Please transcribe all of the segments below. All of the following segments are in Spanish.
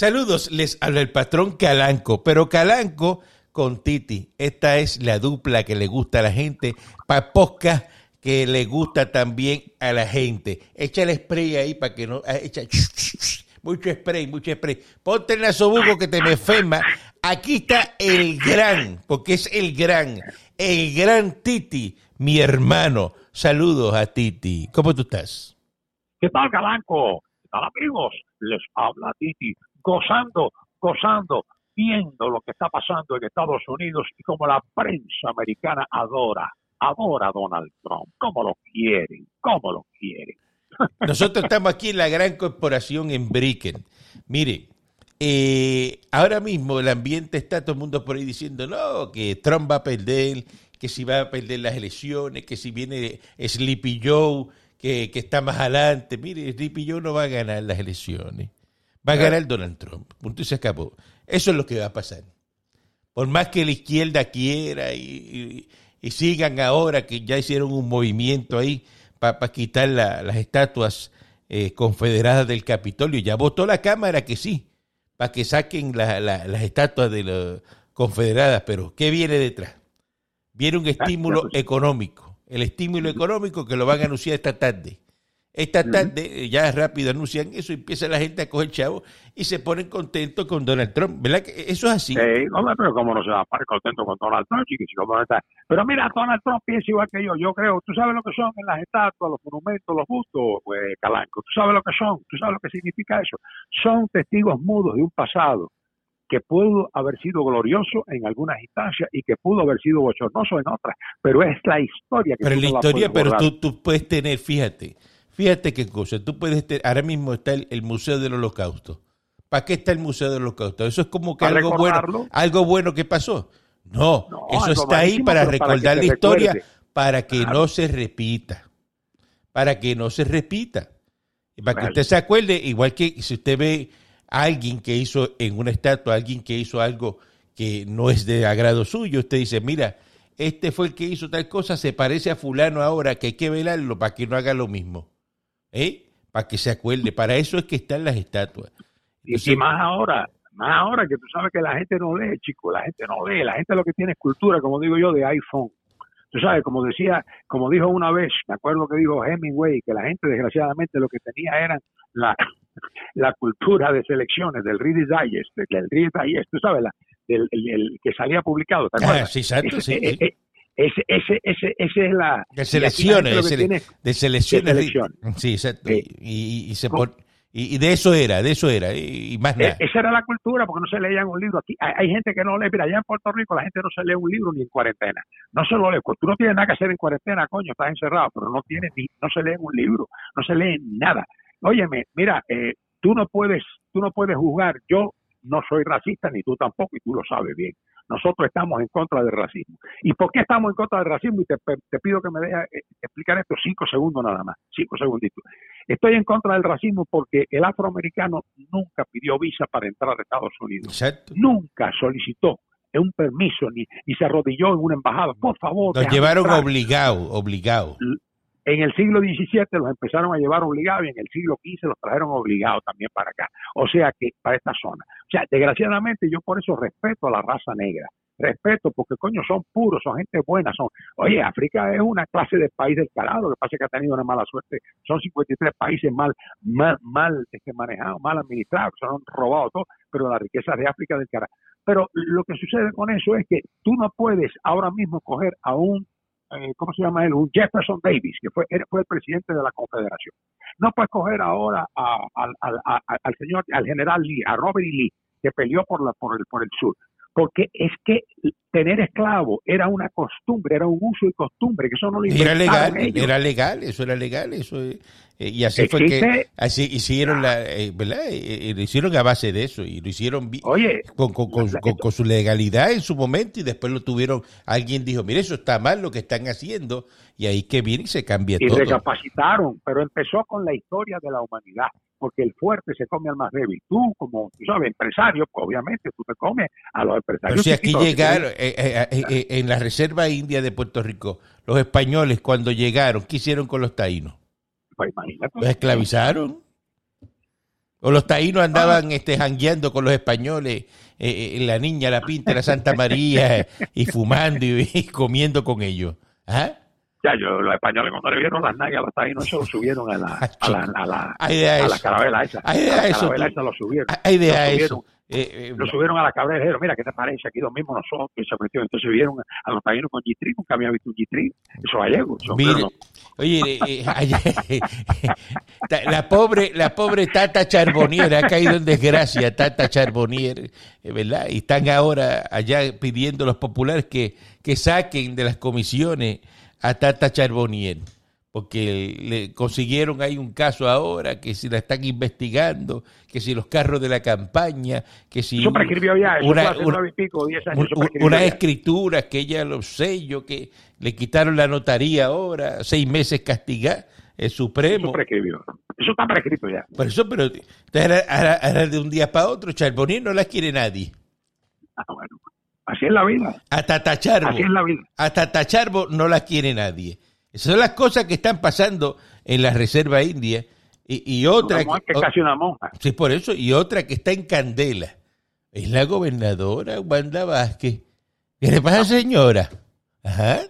Saludos, les habla el patrón Calanco, pero Calanco con Titi. Esta es la dupla que le gusta a la gente, para podcast que le gusta también a la gente. Echa el spray ahí para que no... Ah, echa mucho spray, mucho spray. Ponte el nasobuco que te me enferma. Aquí está el gran, porque es el gran, el gran Titi, mi hermano. Saludos a Titi. ¿Cómo tú estás? ¿Qué tal, Calanco? ¿Qué tal, amigos? Les habla Titi, gozando, gozando, viendo lo que está pasando en Estados Unidos y como la prensa americana adora, adora a Donald Trump. ¿Cómo lo quieren? ¿Cómo lo quieren? Nosotros estamos aquí en la gran corporación en Bricken. Mire, eh, ahora mismo el ambiente está todo el mundo por ahí diciendo, no, que Trump va a perder, que si va a perder las elecciones, que si viene Sleepy Joe, que, que está más adelante. Mire, Sleepy Joe no va a ganar las elecciones. Va a ganar Donald Trump. Punto y se acabó. Eso es lo que va a pasar. Por más que la izquierda quiera y, sigan ahora que ya hicieron un movimiento ahí para quitar las estatuas eh, confederadas del Capitolio, ya votó la Cámara que sí, para que saquen las estatuas de las confederadas, pero ¿qué viene detrás? Viene un estímulo económico, el estímulo económico que lo van a anunciar esta tarde. Esta tarde ya rápido anuncian eso y empieza la gente a coger chavo y se ponen contentos con Donald Trump. ¿Verdad que eso es así? Sí, pero cómo no se va a poner contento con Donald Trump, Pero mira, Donald Trump piensa igual que yo. Yo creo, tú sabes lo que son en las estatuas, los monumentos, los bustos, pues, Calanco. Tú sabes lo que son, tú sabes lo que significa eso. Son testigos mudos de un pasado que pudo haber sido glorioso en algunas instancias y que pudo haber sido bochornoso en otras, pero es la historia que Pero la historia, pero tú, tú puedes tener, fíjate, Fíjate qué cosa, tú puedes, ahora mismo está el, Museo del Holocausto. ¿Para qué está el Museo del Holocausto? Eso es como que algo bueno, algo bueno que pasó. No, eso está ahí para recordar la historia, para que no se repita. Para que no se repita. para que usted se acuerde, igual que si usted ve a alguien que hizo en una estatua, alguien que hizo algo que no es de agrado suyo, usted dice, mira, este fue el que hizo tal cosa, se parece a fulano ahora, que hay que velarlo para que no haga lo mismo. ¿Eh? Para que se acuerde, para eso es que están las estatuas. y más ahora, más ahora que tú sabes que la gente no lee, chico, la gente no lee, la gente lo que tiene es cultura, como digo yo, de iPhone. Tú sabes, como decía, como dijo una vez, me acuerdo que dijo Hemingway, que la gente desgraciadamente lo que tenía eran la, la cultura de selecciones del Reader's Digest, del Reader's Digest, tú sabes, la, del el, que salía publicado, ¿te acuerdas? Ah, sí, exacto, sí. Eh, eh, ese, ese, ese, ese es la... De selecciones, de, selecciones. Sí, exacto. Y, y, se y, de eso era, de eso era, y, más e, nada. esa era la cultura, porque no se leían un libro. Aquí hay, gente que no lee, mira, allá en Puerto Rico la gente no se lee un libro ni en cuarentena. No se lo lee, tú no tienes nada que hacer en cuarentena, coño, estás encerrado, pero no tienes ni, no se lee un libro, no se lee nada. Óyeme, mira, eh, tú no puedes, tú no puedes juzgar. Yo no soy racista, ni tú tampoco, y tú lo sabes bien. Nosotros estamos en contra del racismo. ¿Y por qué estamos en contra del racismo? Y te, pido que me dejes eh, explicar esto cinco segundos nada más, cinco segunditos. Estoy en contra del racismo porque el afroamericano nunca pidió visa para entrar a Estados Unidos. Nunca solicitó un permiso ni, ni se arrodilló en una embajada. Por favor. Nos llevaron obligados, obligados. En el siglo XVII los empezaron a llevar obligados y en el siglo XV los trajeron obligados también para acá. O sea que para esta zona. O sea, desgraciadamente yo por eso respeto a la raza negra. Respeto porque coño son puros, son gente buena, son. Oye, África es una clase de país del calado, lo que pasa es que ha tenido una mala suerte. Son 53 países mal mal, mal este, manejados, mal administrados, se han robado todo, pero la riqueza de África del carajo. Pero lo que sucede con eso es que tú no puedes ahora mismo coger a un eh, ¿cómo se llama él? Un Jefferson Davis, que fue, fue el presidente de la Confederación. No puede coger ahora al señor, al general Lee, a Robert E. Lee, que peleó por, la, por, el, por el sur porque es que tener esclavo era una costumbre, era un uso y costumbre, que eso no lo Era legal, era legal, eso era legal, eso y así fue que así hicieron la, eh, ¿verdad? Eh, lo hicieron a base de eso y lo hicieron Oye, con, con, con, su legalidad en su momento y después lo tuvieron, alguien dijo, mire, eso está mal lo que están haciendo y ahí que viene y se cambia todo. Y recapacitaron, pero empezó con la historia de la humanidad porque el fuerte se come al más débil. Tú, como, tú sabes, empresario, pues, obviamente tú te comes a los empresarios. Pero si aquí llegaron, eh, eh, eh, en la Reserva India de Puerto Rico, los españoles cuando llegaron, ¿qué hicieron con los taínos? Pues imagínate. Los esclavizaron. O los taínos andaban este, jangueando con los españoles, eh, eh, la niña, la pinta, la Santa María, y fumando y, y comiendo con ellos. ¿Ah? Ya, yo, los españoles cuando le vieron las nalgas a los taínos, eso lo subieron a la, a la, a la, Hay de a la carabela esa. Hay de a la carabela esa lo subieron. Hay de Lo a eso. Eh, eh, Lo subieron a la dijeron, mira, ¿qué te parece? Aquí los mismos nosotros, esa cuestión. Entonces vieron a los taínos con G-String, nunca había visto un G-String. Eso gallego. Eso, Mire, no. Oye, eh, eh, la pobre, la pobre Tata Charbonnier ha caído en desgracia, Tata Charbonnier, eh, ¿verdad? Y están ahora allá pidiendo los populares que, que saquen de las comisiones a Tata Charbonnier, porque le consiguieron ahí un caso ahora, que si la están investigando, que si los carros de la campaña, que si Eso prescribió ya, eso una- una- y pico, diez años. eso unas escrituras que ella los sellos, que le quitaron la notaría ahora, seis meses castigar el Eso Supremo. prescribió. Eso está prescrito ya. Por eso, pero ahora, ahora- ahora de un día para otro, Charbonnier no la quiere nadie. Ah, bueno. Así es la vida. A Tatacharbo, Así es la vida. a Tatacharbo no la quiere nadie. Esas son las cosas que están pasando en la Reserva India. Y, y otra Una que es casi una monja. Sí, por eso. Y otra que está en candela. Es la gobernadora Wanda Vázquez. ¿Qué le pasa, señora? Ajá.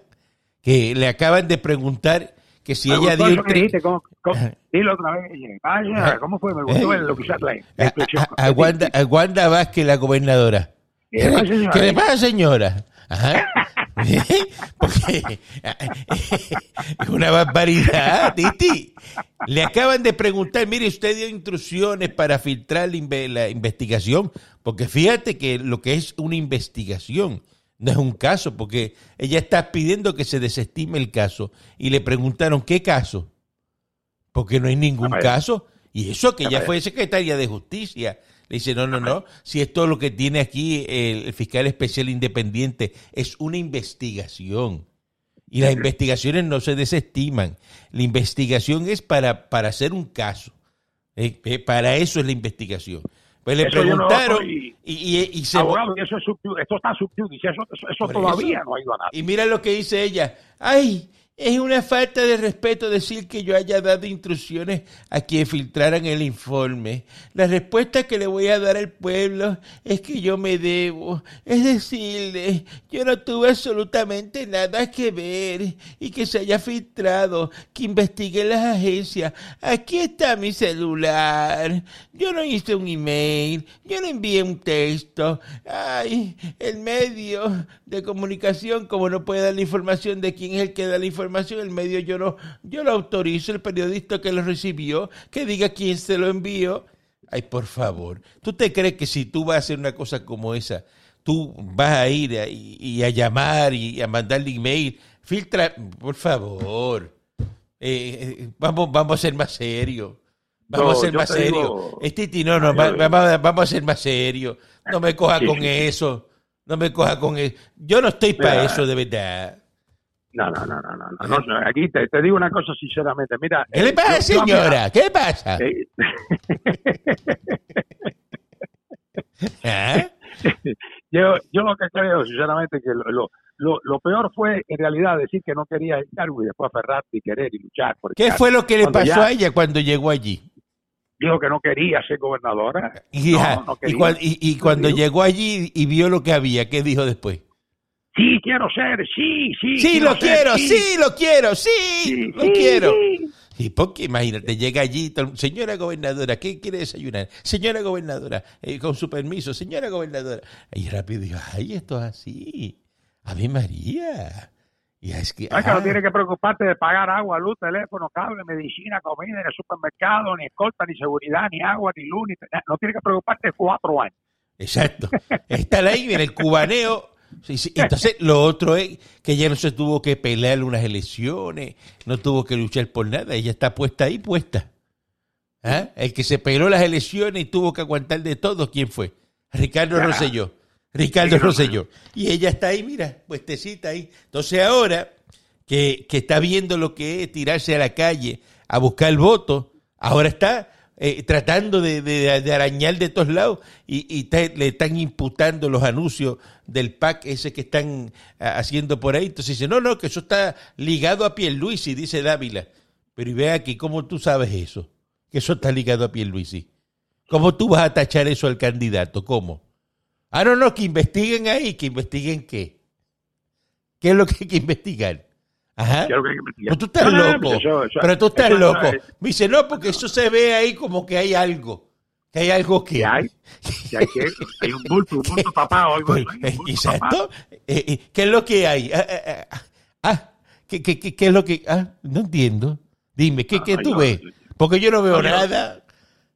Que le acaban de preguntar que si Me ella dio eso que dijiste, ¿cómo- cómo-. Dilo otra vez. Vaya. ¿cómo fue? Me gustó Eh. el- lo que la, la a, expresión. a- a Wanda, a Wanda Vázquez, la gobernadora. ¿Qué? ¿Qué le pasa, señora? Ajá. Porque es una barbaridad, Titi. Le acaban de preguntar, mire, usted dio instrucciones para filtrar la, inve- la investigación, porque fíjate que lo que es una investigación no es un caso, porque ella está pidiendo que se desestime el caso y le preguntaron, ¿qué caso? Porque no hay ningún caso. Y eso que ella fue secretaria de justicia. Le dice, no, no, no. Si esto lo que tiene aquí el, el fiscal especial independiente es una investigación. Y las investigaciones no se desestiman. La investigación es para, para hacer un caso. Eh, eh, para eso es la investigación. Pues le Eso yo no preguntaron y, y- y se... Abogado, y eso es esto está subjudice, eso, eso, todavía no ha ido a nada. Y mira lo que dice ella. Ay, es una falta de respeto decir que yo haya dado instrucciones a quien filtraran el informe. La respuesta que le voy a dar al pueblo es que yo me debo. Es decirle, yo no tuve absolutamente nada que ver y que se haya filtrado, que investigue las agencias. Aquí está mi celular. Yo no hice un email, yo no envié un texto. Ay, el medio de comunicación, como no puede dar la información de quién es el que da la información, el medio yo no, yo lo autorizo, el periodista que lo recibió, que diga quién se lo envió. Ay, por favor, ¿tú te crees que si tú vas a hacer una cosa como esa, tú vas a ir a- y, y a llamar y a mandarle email? Filtra, por favor. Eh, eh, vamos, vamos a ser más serios. Vamos No, a ser más serios. digo- Este Titi, no, va- vamos, a- vamos a ser más serios. No me coja Sí, con eso. No me coja con eso. Yo no estoy para eso, de verdad. No, no, no, no, no, no, no, Aquí te, te digo una cosa sinceramente. Mira, ¿Qué le eh, pasa, yo- yo, mira, señora? ¿Qué le pasa? eh, ¿Ah? yo, yo lo que creo, sinceramente, que lo, lo, lo, peor fue en realidad decir que no quería el cargo y después aferrarte y querer y luchar por ¿Qué fue lo que le pasó ya- a ella cuando llegó allí? Dijo que no quería ser gobernadora. Y, No, no y quería. y- y cuando llegó allí y vio lo que había, ¿qué dijo después? Sí, quiero ser, sí, sí. Sí, lo ser, quiero, sí, lo quiero, sí, sí, lo sí, quiero. Y porque imagínate, llega allí, señora gobernadora, ¿qué quiere desayunar? Señora gobernadora, eh, con su permiso, señora gobernadora. Y rápido dijo, ay, esto es así. A mí María. Y es que, no tienes que preocuparte de pagar agua, luz, teléfono, cable, medicina, comida en el supermercado, ni escolta, ni seguridad, ni agua, ni luz, ni no tienes que preocuparte de cuatro años. Exacto. Está ahí en el cubaneo. Sí, sí. Entonces, lo otro es que ella no se tuvo que pelear unas elecciones, no tuvo que luchar por nada, ella está puesta ahí, puesta. ¿Ah? El que se peleó las elecciones y tuvo que aguantar de todo, ¿quién fue? Ricardo Ya. Rosselló. Ricardo Sí, Rosselló. Y ella está ahí, mira, puestecita ahí. Entonces ahora que, que está viendo lo que es tirarse a la calle a buscar el voto, ahora está eh, tratando de, de- arañar de todos lados y, y le están imputando los anuncios del PAC ese que están haciendo por ahí. Entonces dice, no, no, que eso está ligado a Pierluisi, dice Dávila. Pero y ve aquí, ¿cómo tú sabes eso? Que eso está ligado a Pierluisi. ¿Cómo tú vas a tachar eso al candidato? ¿Cómo? Ah, no, no, que investiguen ahí, que investiguen qué. ¿Qué es lo que hay que investigar? Ajá. ¿Qué es lo que hay que investigar? Pero tú estás No, no, loco. pero eso- eso- pero tú estás loco. Me dice, no, porque eso se ve ahí como que hay algo. Que hay algo que... ¿Qué hay? ¿Qué hay, que hay un bulto, un bulto tapado, algo Pues, así, un bulto exacto. tapado. Eh, eh, ¿Qué es lo que hay? Ah, ah, ah, ah, ¿qué, qué, qué, qué es lo que...? Ah, no entiendo. Dime, ¿qué, qué tú ves? Porque yo no veo nada.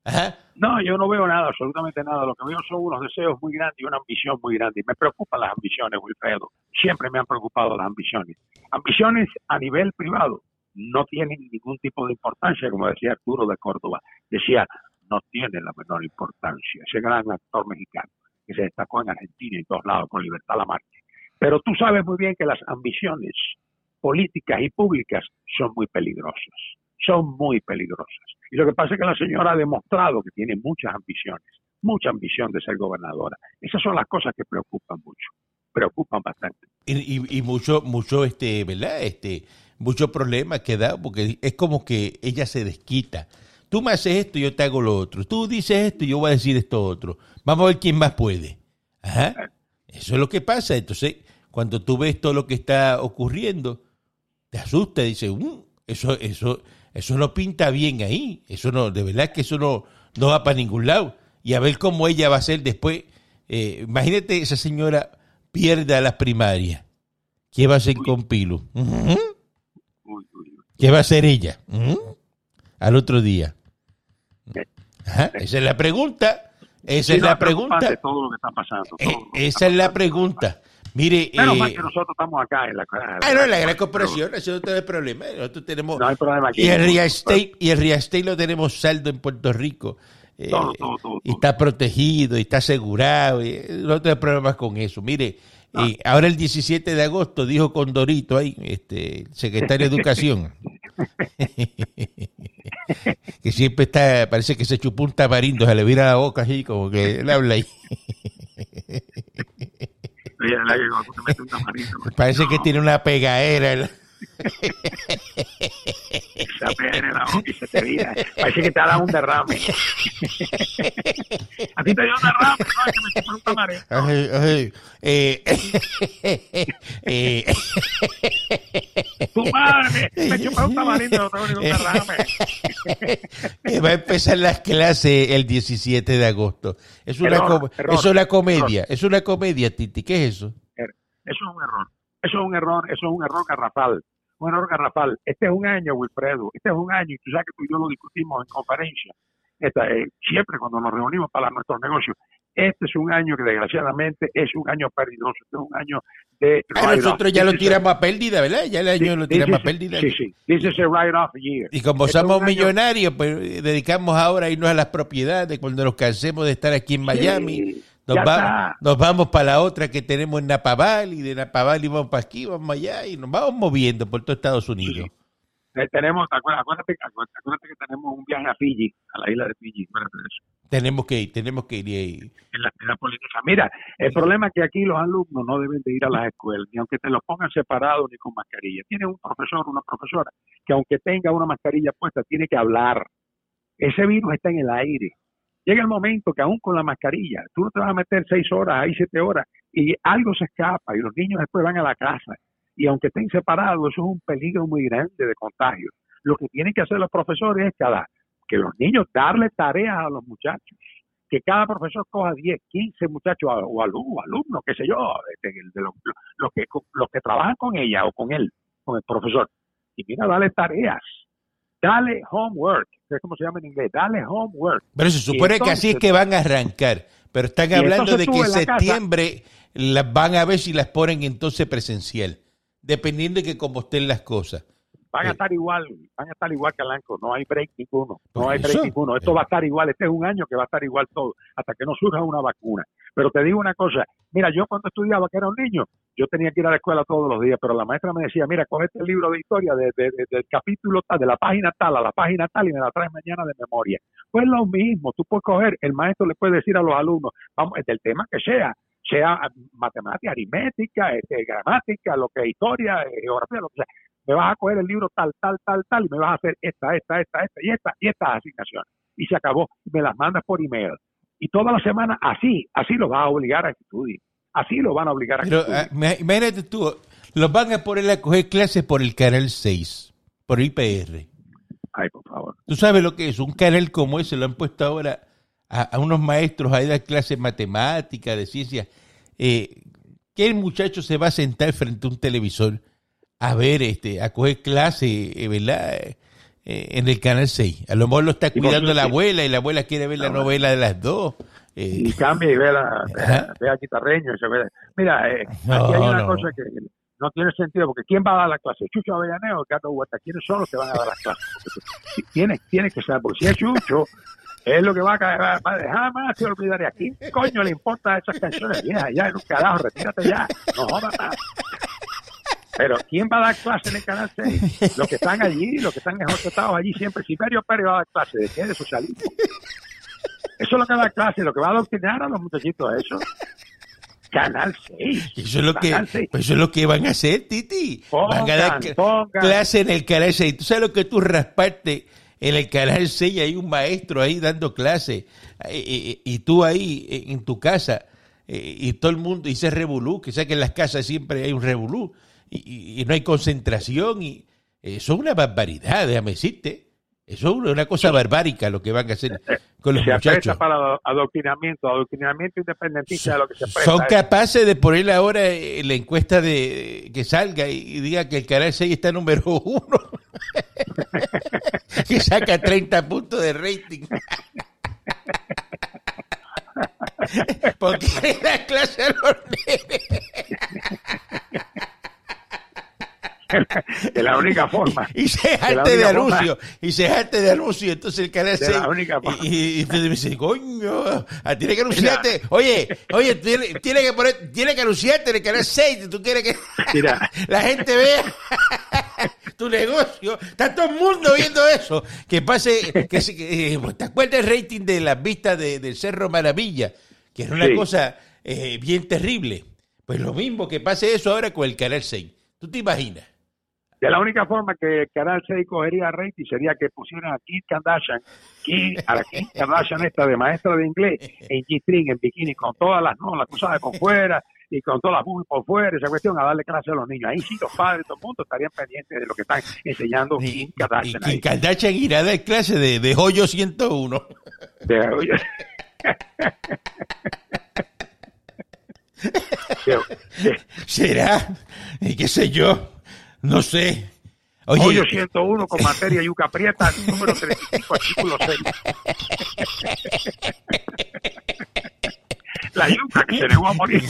Ajá. No, yo no veo nada, absolutamente nada. Lo que veo son unos deseos muy grandes y una ambición muy grande. Y me preocupan las ambiciones, Wilfredo. Siempre me han preocupado las ambiciones. Ambiciones a nivel privado no tienen ningún tipo de importancia, como decía Arturo de Córdoba. Decía, no tienen la menor importancia. Ese gran actor mexicano que se destacó en Argentina y en todos lados con Libertad Lamarque. Pero tú sabes muy bien que las ambiciones políticas y públicas son muy peligrosas. Son muy peligrosas. Y lo que pasa es que la señora ha demostrado que tiene muchas ambiciones, mucha ambición de ser gobernadora. Esas son las cosas que preocupan mucho, preocupan bastante. Y, y, y mucho, mucho, este, ¿verdad? Este, mucho problema que da, porque es como que ella se desquita. Tú me haces esto, yo te hago lo otro. Tú dices esto, yo voy a decir esto otro. Vamos a ver quién más puede. Ajá. Eso es lo que pasa. Entonces, cuando tú ves todo lo que está ocurriendo, te asusta, dices, "Mm, eso, eso, eso no pinta bien ahí. Eso no, de verdad que eso no, no va para ningún lado. Y a ver cómo ella va a ser después. Eh, imagínate esa señora pierda las primarias. ¿Qué va a hacer con uy. ¿Qué va a hacer ella? Al otro día. Ajá, Esa es la pregunta. Esa es la pregunta. Eh, esa es la pregunta. Mire, Menos eh, mal que nosotros estamos acá en la. ah, no, la gran corporación, eso no tiene problema. Nosotros tenemos No hay problema aquí. y el real estate y el real estate lo tenemos saldo en Puerto Rico. Eh, Todo, todo, todo, y está protegido y está asegurado. y no tengo problemas con eso. Mire, eh, ahora el 17 de agosto dijo Condorito ahí, este, secretario de Educación, que siempre está, parece que se chupó un tamarindo, se le vira la boca así, como que él habla ahí. La Parece que tiene una pegadera. la- en la boca y se te vira. Parece que te ha dado un derrame. A ti te dio un derrame, no, que me chupé un tamarito. Ay, ay, eh, eh, Tu madre, me chupé un tamarindo, no tengo ningún derrame. va a empezar las clases el 17 de agosto. Es una, Error, com- error, es una comedia, es una comedia, Titi. ¿Qué es eso? Eso es un error. Eso es un error, eso es un error garrafal. Un error garrafal. Este es un año, Wilfredo. Este es un año, y tú sabes que tú y yo lo discutimos en conferencia. Esta, eh, siempre cuando nos reunimos para nuestros negocios. Este es un año que desgraciadamente es un año perdidoso. Este es un año de. Ah, nosotros ya lo tiramos a pérdida, ¿verdad? Ya el año lo this tiramos a pérdida. Sí, sí. This is a write-off year. Y como Este es somos un año- millonarios, pues eh, dedicamos ahora a irnos a las propiedades cuando nos cansemos de estar aquí en Miami. Sí, Nos, va- nos vamos para la otra que tenemos en Napaval y de Napaval y vamos para aquí, vamos allá y nos vamos moviendo por todo Estados Unidos. Eh, tenemos, acuérdate, acuérdate, que tenemos un viaje a Fiji, a la isla de Fiji. acuérdate de eso. Tenemos que ir, tenemos que ir. y- en la actividad política. Mira, el problema es que aquí los alumnos no deben de ir a las escuelas, ni aunque te los pongan separados ni con mascarilla. Tiene un profesor, una profesora, que aunque tenga una mascarilla puesta, tiene que hablar. Ese virus está en el aire. Llega el momento que aún con la mascarilla, tú no te vas a meter seis horas, ahí siete horas, y algo se escapa y los niños después van a la casa. Y aunque estén separados, eso es un peligro muy grande de contagio. Lo que tienen que hacer los profesores es cada, que los niños darle tareas a los muchachos que cada profesor coja 10, 15 muchachos o alumnos, alumnos, qué sé yo, de, de- los que, los que trabajan con ella o con él, con el profesor. Y mira, dale tareas, dale homework, es como se llama en inglés, dale homework. Pero se supone que así es que van a arrancar. Pero están hablando de que en casa- septiembre las van a ver si las ponen entonces presencial. Dependiendo de que cómo estén las cosas. Van a estar igual, van a estar igual que Alanco, no hay break ninguno, no hay break eso. ninguno. Esto va a estar igual, este es un año que va a estar igual todo, hasta que no surja una vacuna. Pero te digo una cosa, mira, yo cuando estudiaba, que era un niño, yo tenía que ir a la escuela todos los días, pero la maestra me decía, mira, coge este libro de historia de, de- de- del capítulo tal, de la página tal a la página tal y me la traes mañana de memoria. Pues lo mismo, tú puedes coger, el maestro le puede decir a los alumnos, vamos, del tema que sea, sea matemática, aritmética, este, gramática, lo que historia, eh, geografía, lo que sea. Me vas a coger el libro tal, tal, tal, tal, y me vas a hacer esta, esta, esta, esta y esta y estas asignaciones. y se acabó. Me las mandas por email. Y toda la semana así, así lo vas a obligar a que estudien. Así lo van a obligar a que Pero estudien. ah, imagínate tú, los van a poner a coger clases por el canal 6, por IPR. Ay, por favor. Tú sabes lo que es, un canal como ese lo han puesto ahora a, a unos maestros a dar clases de matemáticas, de ciencias. Eh, ¿Qué muchacho se va a sentar frente a un televisor a ver, este, a coger clase, eh, ¿verdad? Eh, en el canal 6. A lo mejor lo está cuidando la abuela y la abuela quiere ver la No, novela de las dos. Eh, y cambia y ve, la, Ajá. ve a Guitarreño. y se ve- Mira, eh, No, aquí hay una no. cosa que no tiene sentido, porque ¿quién va a dar la clase? ¿Chucho Avellaneo o Gato Huerta? ¿Quiénes son los que van a dar las clases? Porque Tiene, tiene que ser, porque si es Chucho, es lo que va a caer, a jamás se olvidaría. ¿A quién coño le importa esas canciones viejas? Ya, en un carajo, retírate ya, no jodas más. Pero ¿quién va a dar clase en el Canal 6? Los que están allí, los que están enjotetados allí siempre. Siberio Pérez va a dar clase. ¿De qué? De socialismo. Eso es lo que da clase, lo que va a adoctrinar a los muchachitos, eso. Canal 6. Eso es lo que, Canal 6. pues eso es lo que van a hacer, Titi. van a dar Pongan, cl- pongan. clase en el canal 6. Tú sabes lo que tú rasparte en el canal 6 hay un maestro ahí dando clase eh, eh, y tú ahí eh, en tu casa eh, y todo el mundo dice revolú, que sabes que en las casas siempre hay un revolú y, y- y no hay concentración y eso es una barbaridad, déjame decirte. Eso es una, cosa barbárica lo que van a hacer con los se muchachos. para adoctrinamiento, adoctrinamiento independentista de lo que se presta. Son es- capaces de poner ahora eh, la encuesta de que salga y, diga que el canal 6 está número uno. que saca 30 puntos de rating. Porque le da clase a los. de la única forma. Y se jarte de anuncio. Y se jarte de anuncio. Entonces el canal De 6. la única forma. Y, y, me dice, coño, ah, tiene que anunciarte. Oye, oye, tiene, tiene que poner, tiene que anunciarte en el canal 6. Tú quieres que Mira. la gente vea tu negocio. Está todo el mundo viendo eso. Que pase, que, se- que, eh, ¿te acuerdas el rating de las vistas de, del Cerro Maravilla? Que era una Sí. cosa eh, bien terrible. Pues lo mismo que pase eso ahora con el canal 6. ¿Tú te imaginas? De la única forma que Canal 6 cogería rating sería que pusieran a Kim Kardashian, Kim, a la Kim Kardashian esta de maestra de inglés, en G-string, en bikini, con todas las, no, las cosas por fuera y con todas las boobies por fuera, esa cuestión, a darle clase a los niños. Ahí sí los padres, todo el mundo estarían pendientes de lo que están enseñando Y, Kim y Kardashian. Kim ahí. Kardashian irá dar clase de, de Joyo 101. De-. De- de- ¿Será? ¿Y qué sé yo? No sé. Oye, Hoyo 101 con materia yuca prieta, número 35, artículo 6. La yuca que se negó a morir.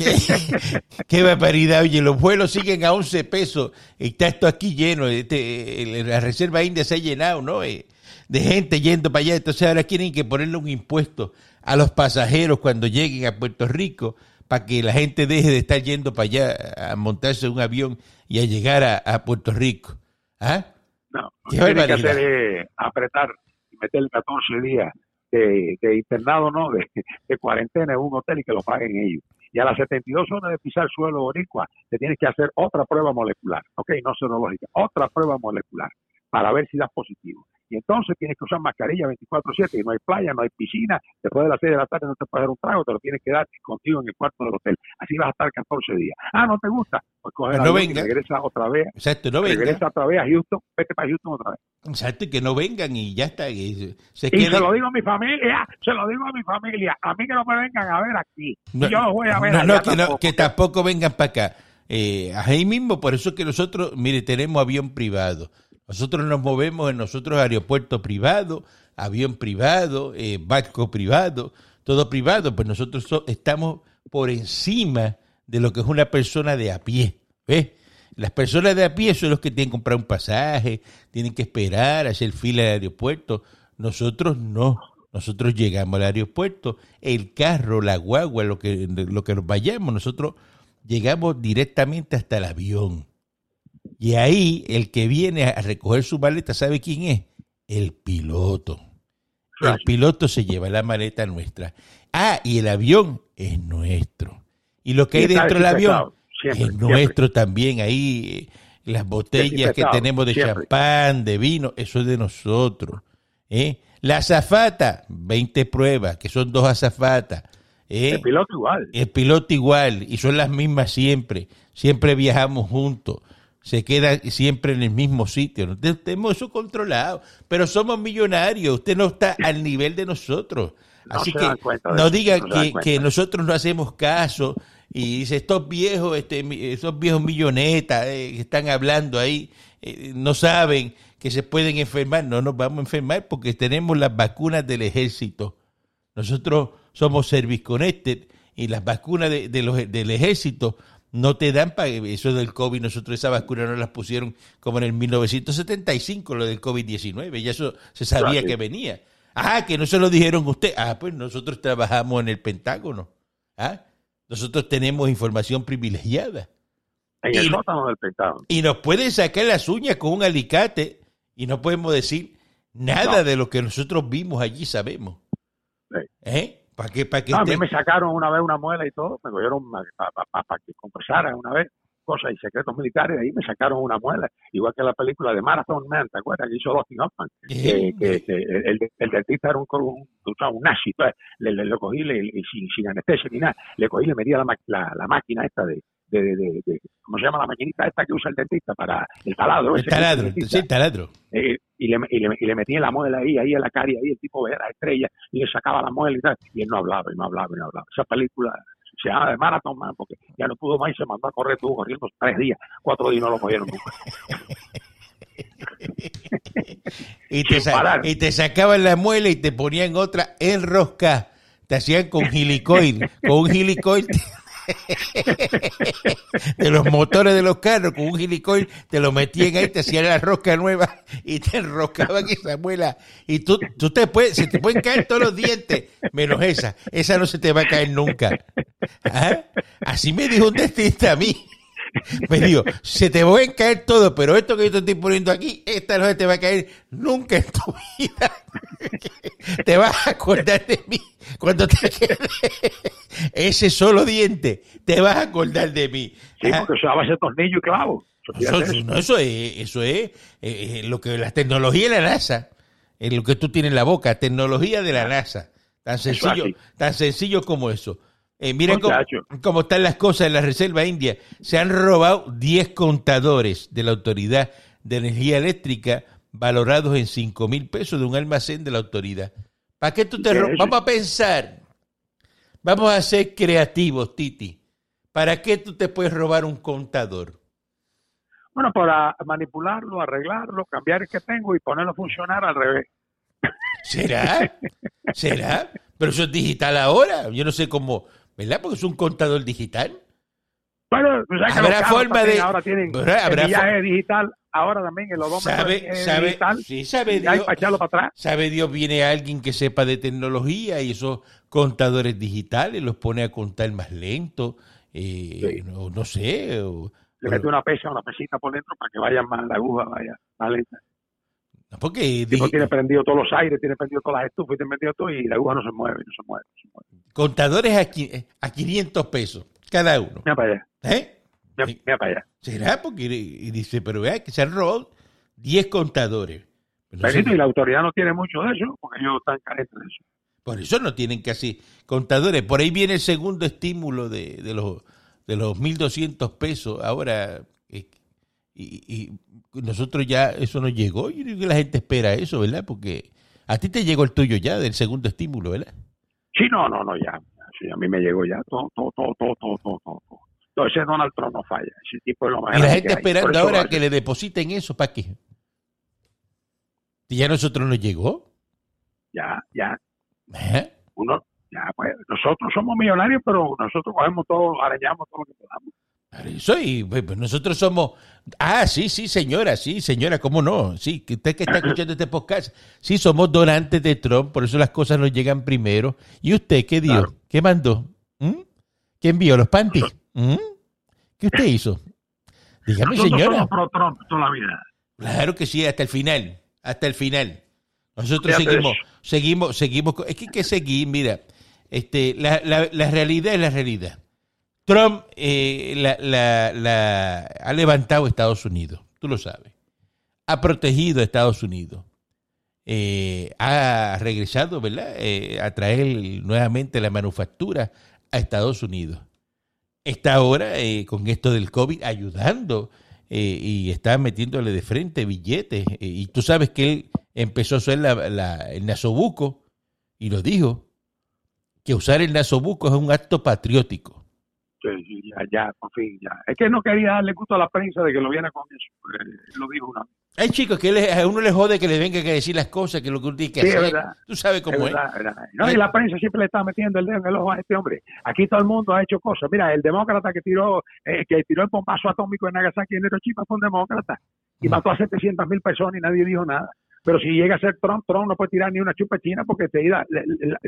Qué barbaridad. Oye, los vuelos siguen a 11 pesos. Está esto aquí lleno. Este, la reserva india se ha llenado, ¿no? Eh, de gente yendo para allá. Entonces ahora quieren que ponerle un impuesto a los pasajeros cuando lleguen a Puerto Rico para que la gente deje de estar yendo para allá a montarse en un avión y a llegar a, a Puerto Rico. ¿Ah? No, lo que tiene que hacer es apretar y meterle 14 días de, de internado, no, de, de cuarentena en un hotel y que lo paguen ellos. Y a las 72 horas de pisar suelo boricua, te tienes que hacer otra prueba molecular, ok, no serológica, otra prueba molecular para ver si das positivo. Y entonces tienes que usar mascarilla 24-7 y no hay playa, no hay piscina. Después de las 6 de la tarde no te puedes dar un trago, te lo tienes que dar contigo en el cuarto del hotel. Así vas a estar 14 días. Ah, ¿no te gusta? Pues coge No avión y venga. regresa otra vez. Exacto, no vengan. regresa otra vez a Houston, vete para Houston otra vez. Exacto, y que no vengan y ya está. y se- Y se lo digo a mi familia, se lo digo a mi familia, a mí que no me vengan a ver aquí. No, Yo los voy a ver no, allá no, que, no, tampoco. que tampoco vengan para acá. Eh, ahí mismo, por eso que nosotros, mire, tenemos avión privado. Nosotros nos movemos en nosotros aeropuerto privado, avión privado, eh, barco privado, todo privado, pues nosotros so- estamos por encima de lo que es una persona de a pie. ¿Ves? Las personas de a pie son los que tienen que comprar un pasaje, tienen que esperar, hacer fila al aeropuerto. Nosotros no. Nosotros llegamos al aeropuerto, el carro, la guagua, lo que, lo que nos vayamos, nosotros llegamos directamente hasta el avión. Y ahí el que viene a recoger su maleta, ¿sabe quién es? El piloto. El piloto se lleva la maleta nuestra. Ah, y el avión es nuestro. Y lo que hay dentro del avión siempre, es siempre. nuestro también. Ahí eh, las botellas que tenemos de siempre. champán, de vino, eso es de nosotros. ¿eh? La azafata, 20 pruebas, que son dos azafatas. ¿eh? El piloto igual. El piloto igual, y son las mismas siempre. Siempre viajamos juntos. Se queda siempre en el mismo sitio. ¿no? Te- Tenemos eso controlado. Pero somos millonarios. Usted no está al nivel de nosotros. No Así que no diga no que, que nosotros no hacemos caso. Y dice, estos viejos, este, esos viejos millonetas eh, que están hablando ahí, eh, no saben que se pueden enfermar. No nos vamos a enfermar porque tenemos las vacunas del ejército. Nosotros somos Service Connected y las vacunas de, de los, del ejército no te dan para eso del COVID. Nosotros esa vacuna no las pusieron como en el 1975, lo del COVID-19. Ya eso se sabía Claro. que venía. Ah, que no se lo dijeron usted. Ah, pues nosotros trabajamos en el Pentágono. Ah, nosotros tenemos información privilegiada. En el y- sótano del Pentágono. Y nos pueden sacar las uñas con un alicate y no podemos decir nada No. de lo que nosotros vimos allí, sabemos. Sí. ¿Eh? ¿Para qué? ¿Para qué No, a mí me sacaron una vez una muela y todo, me cogieron para que confesara una vez cosas y secretos militares, ahí me sacaron una muela, igual que la película de Marathon Man, ¿te acuerdas? Que hizo Dustin Hoffman, que, que- que el, el dentista era un, un, un nazi, pues, le, le, cogí le- sin, sin anestesia ni nada, le cogí y le medía la, la, la máquina esta de, de, de, de- ¿cómo se llama la maquinita esta que usa el dentista para el taladro? El taladro, el sí, taladro. Eh, y, le, y, le, y le metía la muela ahí, ahí en la cara, y ahí el tipo veía la estrella, y le sacaba la muela y tal, y él no hablaba, y no hablaba, y no hablaba. Esa película se llama de Marathon Man, porque ya no pudo más y se mandó a correr, estuvo corriendo tres días, cuatro días y no lo cogieron nunca. Y te, y sacaban la muela y te ponían otra enrosca. Te hacían con gilicoil, con un gilicoil de los motores de los carros, con un gilicoil te lo metían ahí, te hacían la rosca nueva y te enroscaban esa muela. Y tú, tú te puedes, se te pueden caer todos los dientes, menos esa. Esa no se te va a caer nunca. ¿Ah? Así me dijo un dentista a mí. Me dijo, se te va a caer todo, pero esto que yo te estoy poniendo aquí, esta no se te va a caer nunca en tu vida. Te vas a acordar de mí cuando te quede ese solo diente. Te vas a acordar de mí. Sí, Ah, porque usaba ese tornillo y clavo. Eso, eso. no, eso es, eso es eh, eh, lo que la tecnología de la NASA, es lo que tú tienes en la boca, tecnología de la NASA. Tan sencillo, tan sencillo como eso. Eh, mira cómo, cómo están las cosas en la Reserva India. Se han robado 10 contadores de la Autoridad de Energía Eléctrica valorados en 5 mil pesos de un almacén de la autoridad. ¿Para qué tú te ¿Qué ro- es eso? Vamos a pensar. Vamos a ser creativos, Titi. ¿Para qué tú te puedes robar un contador? Bueno, para manipularlo, arreglarlo, cambiar el que tengo y ponerlo a funcionar al revés. ¿Será? ¿Será? Pero eso es digital ahora. Yo no sé cómo, ¿verdad? Porque es un contador digital. Bueno, Habrá forma de- ahora tienen. Habrá el fo- digital, ahora también el odómetro ¿Sabe, sabe, digital, sí, sabe Dios, para echarlo para atrás. sabe Dios, viene alguien que sepa de tecnología y esos contadores digitales los pone a contar más lento, eh, Sí. no, no sé. o- Le o- mete una pesa, una pesita por dentro para que vaya más la aguja, vaya más lenta. No, porque El tipo digi- tiene prendido todos los aires, tiene prendido todas las estufas, tiene prendido todo y la aguja no se mueve, no se mueve, no se mueve. contadores a, qui- a 500 pesos cada uno. Mira para allá, ¿Eh? mira, para allá. ¿Será? Porque y dice, pero vea que se han robado 10 contadores. Pero no y la autoridad no tiene mucho de eso, porque ellos están carentes de eso. Por eso no tienen casi contadores. Por ahí viene el segundo estímulo de, de los de los 1.200 pesos. Ahora, eh, y, y nosotros ya, eso nos llegó. Yo creo que la gente espera eso, ¿verdad? Porque a ti te llegó el tuyo ya, del segundo estímulo, ¿verdad? Sí, no, no, no, ya. Sí, a mí me llegó ya todo, todo, todo, todo, todo, todo. todo. No, ese Donald Trump no falla. Ese tipo es lo más Y la gente que esperando ahora que le depositen eso, ¿para qué? Si ya a nosotros nos llegó. Ya, ya. ¿eh? Uno, ya, pues, nosotros somos millonarios, pero nosotros cogemos todo, arañamos todo lo que podamos. Por Eso y pues, pues, nosotros somos. Ah, sí, sí, señora, sí, señora, ¿cómo no? Sí, usted que está escuchando este podcast, sí, somos donantes de Trump, por eso las cosas nos llegan primero. ¿Y usted qué dio? Claro. ¿Qué mandó? ¿Mm? ¿Qué envió? ¿Los panties? ¿Mm? ¿Qué usted hizo? Dígame, Nosotros señora. somos pro Trump toda la vida. Claro que sí, hasta el final, hasta el final. Nosotros Fíjate seguimos, eso. seguimos, seguimos. Es que hay que seguir, mira, este, la, la, la realidad es la realidad. Trump eh, la, la, ha levantado Estados Unidos, tú lo sabes. Ha protegido a Estados Unidos. eh, ha regresado, ¿verdad? Eh, a traer nuevamente la manufactura a Estados Unidos. Está ahora eh, con esto del COVID ayudando y está metiéndole de frente billetes. y tú sabes que él empezó a usar el nasobuco y lo dijo, que usar el nasobuco es un acto patriótico ya, ya, por fin, ya. Es que no quería darle gusto a la prensa de que lo viera con eso. Eh, lo dijo una Hay chicos que a uno le jode que le venga que decir las cosas que lo que uno tiene que hacer. Tú sabes cómo es. No, y la prensa siempre le está metiendo el dedo en el ojo a este hombre. Aquí todo el mundo ha hecho cosas. Mira, el demócrata que tiró eh, que tiró el bombazo atómico en Nagasaki en Hiroshima fue un demócrata y mató a 700 mil personas y nadie dijo nada. Pero si llega a ser Trump, Trump no puede tirar ni una chupa china porque te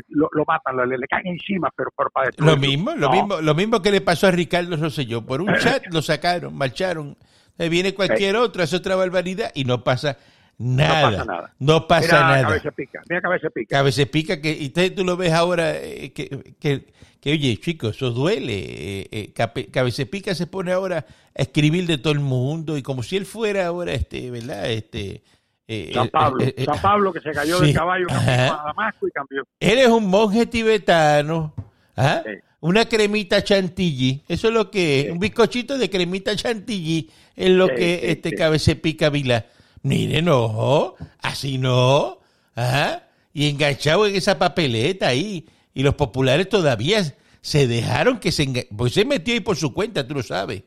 lo, lo, matan, le, caen encima, pero, por para Lo mismo, lo mismo, lo mismo que le pasó a Ricardo Rosselló. Por un chat lo sacaron, marcharon. Viene cualquier otro, hace otra barbaridad y no pasa nada. No pasa nada. No pasa mira, nada. Cabeza pica, mira cabeza pica. Cabeza pica que y tú lo ves ahora eh, que, que, que, oye, chicos, eso duele. Eh, eh, cabeza pica se pone ahora a escribir de todo el mundo y como si él fuera ahora este, ¿verdad? Este eh, San Pablo, eh, eh, San Pablo que se cayó del caballo a Damasco y cambió. Él es un monje tibetano, ¿ah? una cremita chantilly, eso es lo que es, un bizcochito de cremita chantilly, es lo que este cabece pica vila. Mire, no, así no, ¿ah? y enganchado en esa papeleta ahí, y los populares todavía se dejaron que se pues se metió ahí por su cuenta, tú lo sabes.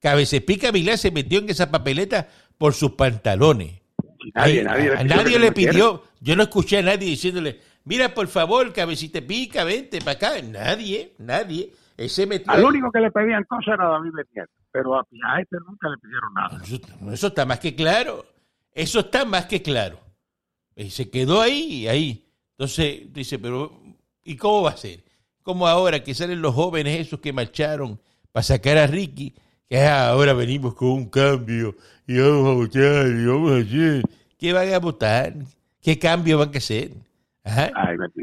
Cabecepica Vilá se metió en esa papeleta por sus pantalones. Nadie, nadie, le, nadie le pidió, yo no escuché a nadie diciéndole, mira por favor, cabecita pica, vente para acá. Nadie, nadie. Ese metió Al único que le pedían cosas era David Betier, pero a, este nunca le pidieron nada. Eso, está más que claro. Eso está más que claro. Y se quedó ahí, ahí. Entonces, dice, pero ¿y cómo va a ser? Como ahora que salen los jóvenes esos que marcharon para sacar a Ricky que ahora venimos con un cambio y vamos a votar y vamos a hacer. ¿Qué van a votar? ¿Qué cambio van a hacer?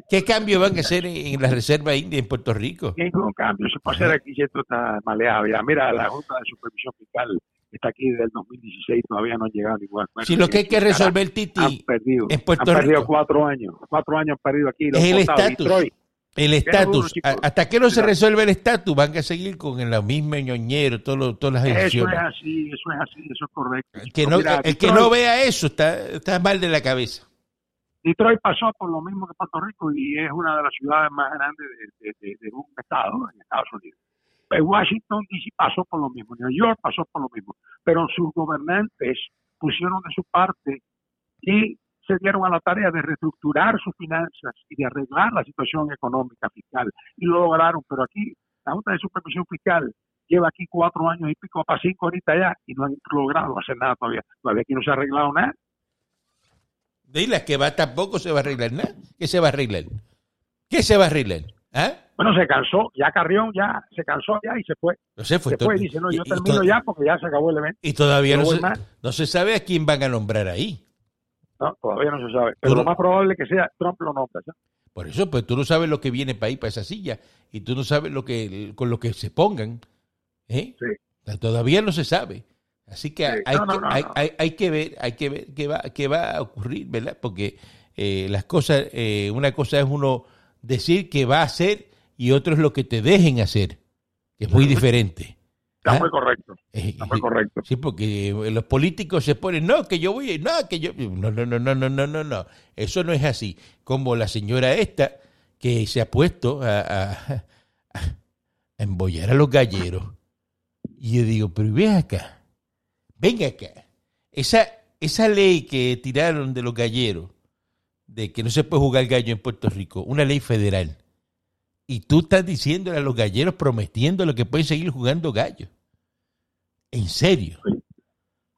¿Qué cambio van a hacer en, la Reserva India en Puerto Rico? Ningún cambio se puede hacer aquí si esto está maleado. Ya, mira, la Junta de Supervisión Fiscal está aquí desde el 2016, todavía no han llegado igual. si lo que hay que resolver, Titi, han perdido, en Puerto han perdido cuatro años, cuatro años han perdido aquí. Es el estatus. El estatus, hasta que no se resuelve el estatus, van a seguir con el mismo ñoñero, todo todas las elecciones. Eso es así, eso es así, eso es correcto. El que no, el que no vea eso está, está mal de la cabeza. Detroit pasó por lo mismo que Puerto Rico y es una de las ciudades más grandes de, de, un estado en Estados Unidos. Pues Washington DC pasó por lo mismo, New York pasó por lo mismo, pero sus gobernantes pusieron de su parte y se dieron a la tarea de reestructurar sus finanzas y de arreglar la situación económica fiscal y lo lograron, pero aquí la Junta de Supervisión Fiscal lleva aquí cuatro años y pico para cinco ahorita ya y no han logrado hacer nada todavía. Todavía aquí no se ha arreglado nada. Dile que va tampoco se va a arreglar nada. ¿Qué se va a arreglar? ¿Qué se va a arreglar? ¿Ah? Bueno, se cansó, ya Carrión ya se cansó ya y se fue. No se fue. Se fue y dice, no, yo termino ya porque ya se acabó el evento. Y todavía no se, no se, sabe a quién van a nombrar ahí. No, todavía no se sabe. Pero lo más probable es que sea Trump lo nombra. Por eso, pues tú no sabes lo que viene para ahí, para esa silla, y tú no sabes lo que con lo que se pongan. ¿eh? Todavía no se sabe. Así que, hay, que hay, que ver, hay que ver qué va, qué va a ocurrir, ¿verdad? Porque eh, las cosas, eh, una cosa es uno decir que va a hacer y otro es lo que te dejen hacer, que es muy diferente. Está ¿Ah? muy correcto. Está muy correcto. Sí, porque los políticos se ponen, no, que yo voy, no, que yo. No, no, no, no, no, no, no, no. Eso no es así. Como la señora esta que se ha puesto a, a, a embollar a los galleros. Y yo digo, pero ven acá, venga acá. Esa, esa ley que tiraron de los galleros, de que no se puede jugar gallo en Puerto Rico, una ley federal. Y tú estás diciéndole a los galleros prometiendo lo que pueden seguir jugando gallo. ¿En serio?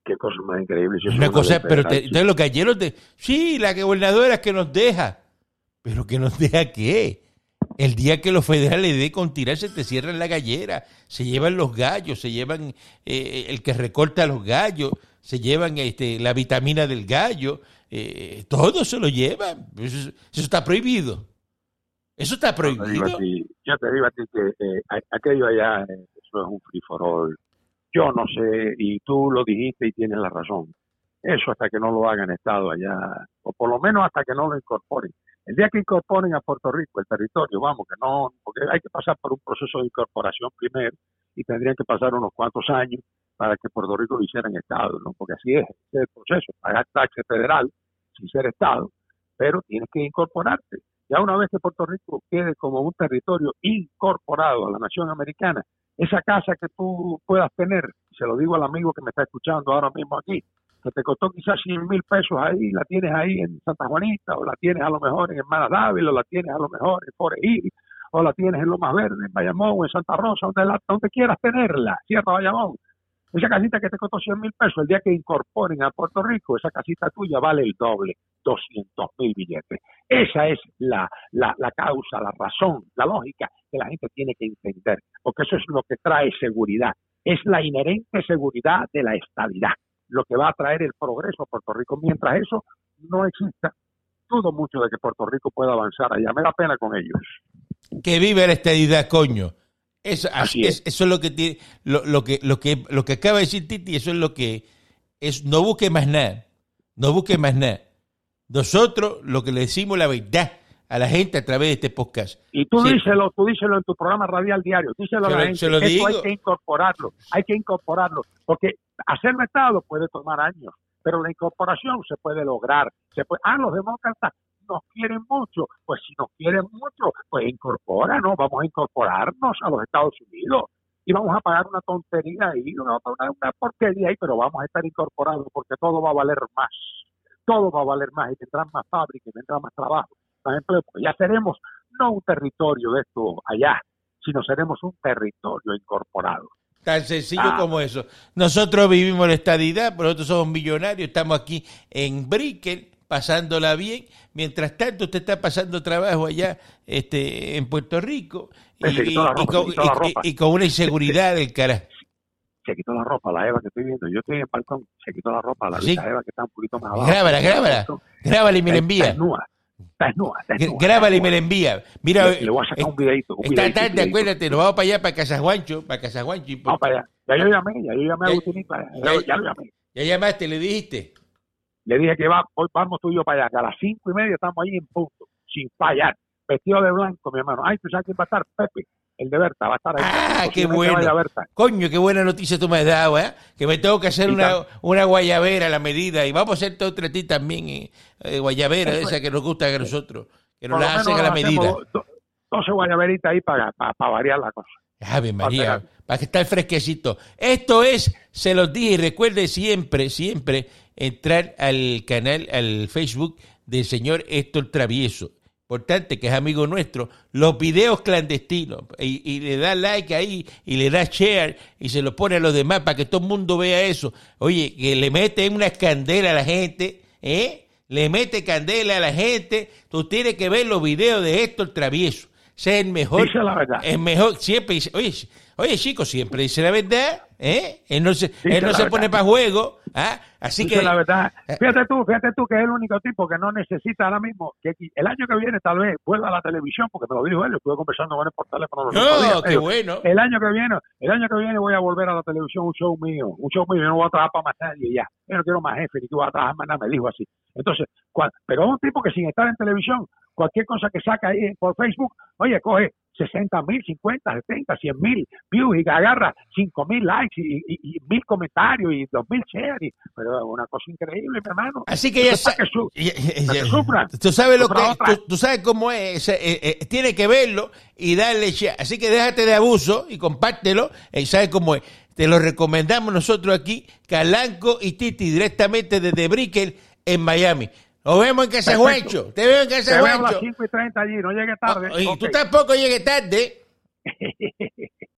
Qué cosa más increíble. una cosa, pero te, los galleros de... Sí, la gobernadora que nos deja. ¿Pero que nos deja qué? El día que los federales de con tirarse te cierran la gallera, se llevan los gallos, se llevan eh, el que recorta los gallos, se llevan este, la vitamina del gallo, eh, todo se lo llevan. Eso, está prohibido. Eso está prohibido. Yo te digo a ti, que eh, aquello allá, eso es un free for all yo no sé, y tú lo dijiste y tienes la razón. Eso hasta que no lo hagan Estado allá, o por lo menos hasta que no lo incorporen. El día que incorporen a Puerto Rico el territorio, vamos, que no, porque hay que pasar por un proceso de incorporación primero y tendrían que pasar unos cuantos años para que Puerto Rico lo hiciera Estado, ¿no? Porque así es, ese es el proceso, pagar taxes federal sin ser Estado, pero tienes que incorporarte. Ya una vez que Puerto Rico quede como un territorio incorporado a la nación americana, esa casa que tú puedas tener, se lo digo al amigo que me está escuchando ahora mismo aquí, que te costó quizás 100 mil pesos ahí, la tienes ahí en Santa Juanita, o la tienes a lo mejor en Hermana o la tienes a lo mejor en Foreí, o la tienes en Lomas Verde, en Bayamón, o en Santa Rosa, donde, la, donde quieras tenerla, Sierra Bayamón. Esa casita que te costó 100 mil pesos, el día que incorporen a Puerto Rico, esa casita tuya vale el doble, 200 mil billetes. Esa es la, la, la causa, la razón, la lógica que la gente tiene que entender, porque eso es lo que trae seguridad. Es la inherente seguridad de la estabilidad, lo que va a traer el progreso a Puerto Rico. Mientras eso no exista, dudo mucho de que Puerto Rico pueda avanzar allá. Me da pena con ellos. Que vive la estabilidad, coño. Eso, así es. eso es lo que tiene, lo, lo, que, lo que lo que acaba de decir Titi, eso es lo que es, no busque más nada, no busque más nada. Nosotros lo que le decimos la verdad a la gente a través de este podcast. Y tú sí. díselo, tú díselo en tu programa radial diario, díselo a la gente, lo digo. hay que incorporarlo, hay que incorporarlo, porque hacerlo Estado puede tomar años, pero la incorporación se puede lograr. Se puede, ah, los demócratas nos quieren mucho, pues si nos quieren mucho, pues incorpóranos, vamos a incorporarnos a los Estados Unidos y vamos a pagar una tontería ahí, una, una, una porquería ahí, pero vamos a estar incorporados porque todo va a valer más, todo va a valer más y tendrán más fábricas, tendrán más trabajo, más empleo, porque ya seremos no un territorio de esto allá, sino seremos un territorio incorporado. Tan sencillo ah. como eso. Nosotros vivimos la estadidad, pero nosotros somos millonarios, estamos aquí en Brickell, pasándola bien. Mientras tanto, usted está pasando trabajo allá este, en Puerto Rico y, y con, y con una inseguridad del carajo. Se quitó la ropa, la Eva que estoy viendo. Yo estoy en el balcón, se quitó la ropa, la, ¿Sí? la Eva que está un poquito más abajo. Grábala, grábala. Grábala y me la envía. está desnuda, está desnuda, Grábala y me la envía. Mira, Le, le voy a sacar un videito. Un esta tarde, videíto. acuérdate, nos vamos para allá, para Casajuancho, para pues, Vamos para allá. Ya yo llamé, ya yo llamé a Ya- Agustinito, ya, ya, ya lo llamé. Ya llamaste, le dijiste. Le dije que va, hoy vamos tú y yo para allá, que a las cinco y media estamos ahí en punto, sin fallar, vestido de blanco, mi hermano. Ay, tú sabes quién va a estar, Pepe, el de Berta, va a estar ahí. Ah, qué bueno. vaya Berta. Coño, qué buena noticia tú me has dado, ¿eh? Que me tengo que hacer una, una guayabera a la medida. Y vamos a hacer otra a ti también, eh, eh, guayabera, Eso esa que nos gusta a nosotros. Que nos la hacen a la medida. 12 guayaberitas ahí para, para, para variar la cosa. Ave María, Para- para que esté fresquecito. Esto es, se los dije, y recuerde siempre, siempre entrar al canal, al Facebook del señor Héctor Travieso. Importante, que es amigo nuestro, los videos clandestinos. Y, y le da like ahí, y le da share, y se lo pone a los demás para que todo el mundo vea eso. Oye, que le mete una candela a la gente, ¿eh? Le mete candela a la gente. Tú tienes que ver los videos de Héctor Travieso. Ese es el mejor. Dice la verdad. Es mejor, siempre dice, oye, oye chico, siempre dice la verdad, ¿eh? Él no se, Dice él no se verdad. pone para juego, ¿ah? Así Dice que, la verdad. eh. Fíjate tú, fíjate tú que es el único tipo que no necesita ahora mismo. que el año que viene tal vez vuelva a la televisión, porque me lo dijo él, estuve conversando con él por teléfono. los días, qué pero bueno. El año que viene, el año que viene voy a volver a la televisión un show mío, un show mío, yo no voy a trabajar para más nadie ya. Yo no quiero más jefe, ni que voy a trabajar más nada, me dijo así. Entonces, cua- pero es un tipo que sin estar en televisión, cualquier cosa que saca ahí por Facebook, oye, coge 60 mil, 50, 70, 100 mil views y agarra 5 mil likes y, y, y mil comentarios y 2 mil shares. pero es una cosa increíble, mi hermano. Así que ya Entonces, sa- para que su- ya- ya- para que sufra. Tú sabes lo que, tú, tú sabes cómo es, eh, eh, eh, tiene que verlo y darle share. Así que déjate de abuso y compártelo, y sabes cómo es. Te lo recomendamos nosotros aquí, Calanco y Titi, directamente desde Brickell en Miami. Nos vemos en Casa Perfecto. Juancho. Te veo en Te Casa veo a las Juancho. 5 y 30 allí, no llegue tarde. Oh, y Ok. tú tampoco llegues tarde.